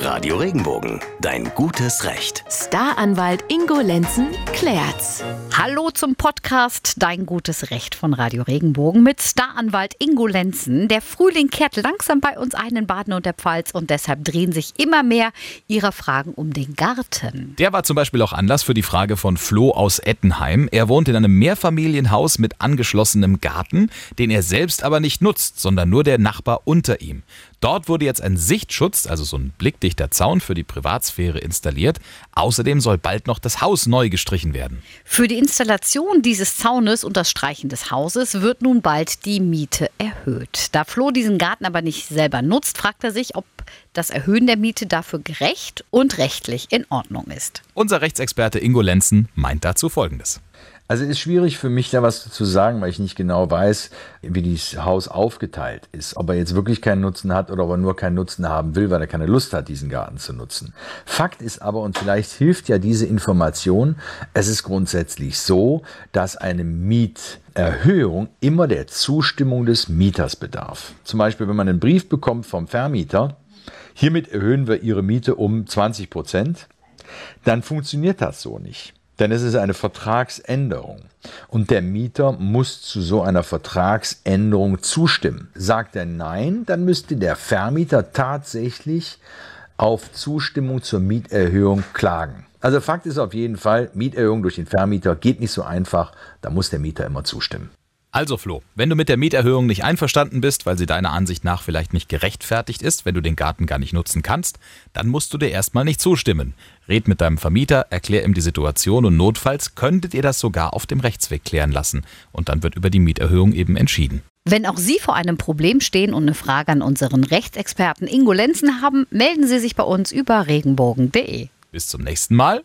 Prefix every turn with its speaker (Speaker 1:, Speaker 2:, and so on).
Speaker 1: Radio Regenbogen, dein gutes Recht.
Speaker 2: Staranwalt Ingo Lenzen klärt's.
Speaker 3: Hallo zum Podcast Dein gutes Recht von Radio Regenbogen mit Staranwalt Ingo Lenzen. Der Frühling kehrt langsam bei uns ein in Baden und der Pfalz und deshalb drehen sich immer mehr ihrer Fragen um den Garten.
Speaker 4: Der war zum Beispiel auch Anlass für die Frage von Flo aus Ettenheim. Er wohnt in einem Mehrfamilienhaus mit angeschlossenem Garten, den er selbst aber nicht nutzt, sondern nur der Nachbar unter ihm. Dort wurde jetzt ein Sichtschutz, also so ein blickdichter Zaun für die Privatsphäre installiert. Außerdem soll bald noch das Haus neu gestrichen werden.
Speaker 3: Für die Installation dieses Zaunes und das Streichen des Hauses wird nun bald die Miete erhöht. Da Flo diesen Garten aber nicht selber nutzt, fragt er sich, ob das Erhöhen der Miete dafür gerecht und rechtlich in Ordnung ist.
Speaker 4: Unser Rechtsexperte Ingo Lenzen meint dazu Folgendes.
Speaker 5: Also ist schwierig für mich da was zu sagen, weil ich nicht genau weiß, wie dieses Haus aufgeteilt ist. Ob er jetzt wirklich keinen Nutzen hat oder ob er nur keinen Nutzen haben will, weil er keine Lust hat, diesen Garten zu nutzen. Fakt ist aber, und vielleicht hilft ja diese Information, es ist grundsätzlich so, dass eine Mieterhöhung immer der Zustimmung des Mieters bedarf. Zum Beispiel, wenn man einen Brief bekommt vom Vermieter, hiermit erhöhen wir Ihre Miete um 20 Prozent, dann funktioniert das so nicht. Denn es ist eine Vertragsänderung. Und der Mieter muss zu so einer Vertragsänderung zustimmen. Sagt er nein, dann müsste der Vermieter tatsächlich auf Zustimmung zur Mieterhöhung klagen. Also Fakt ist auf jeden Fall, Mieterhöhung durch den Vermieter geht nicht so einfach, da muss der Mieter immer zustimmen.
Speaker 4: Also Flo, wenn du mit der Mieterhöhung nicht einverstanden bist, weil sie deiner Ansicht nach vielleicht nicht gerechtfertigt ist, wenn du den Garten gar nicht nutzen kannst, dann musst du dir erstmal nicht zustimmen. Red mit deinem Vermieter, erklär ihm die Situation und notfalls könntet ihr das sogar auf dem Rechtsweg klären lassen und dann wird über die Mieterhöhung eben entschieden.
Speaker 3: Wenn auch Sie vor einem Problem stehen und eine Frage an unseren Rechtsexperten Ingo Lenzen haben, melden Sie sich bei uns über regenbogen.de.
Speaker 4: Bis zum nächsten Mal.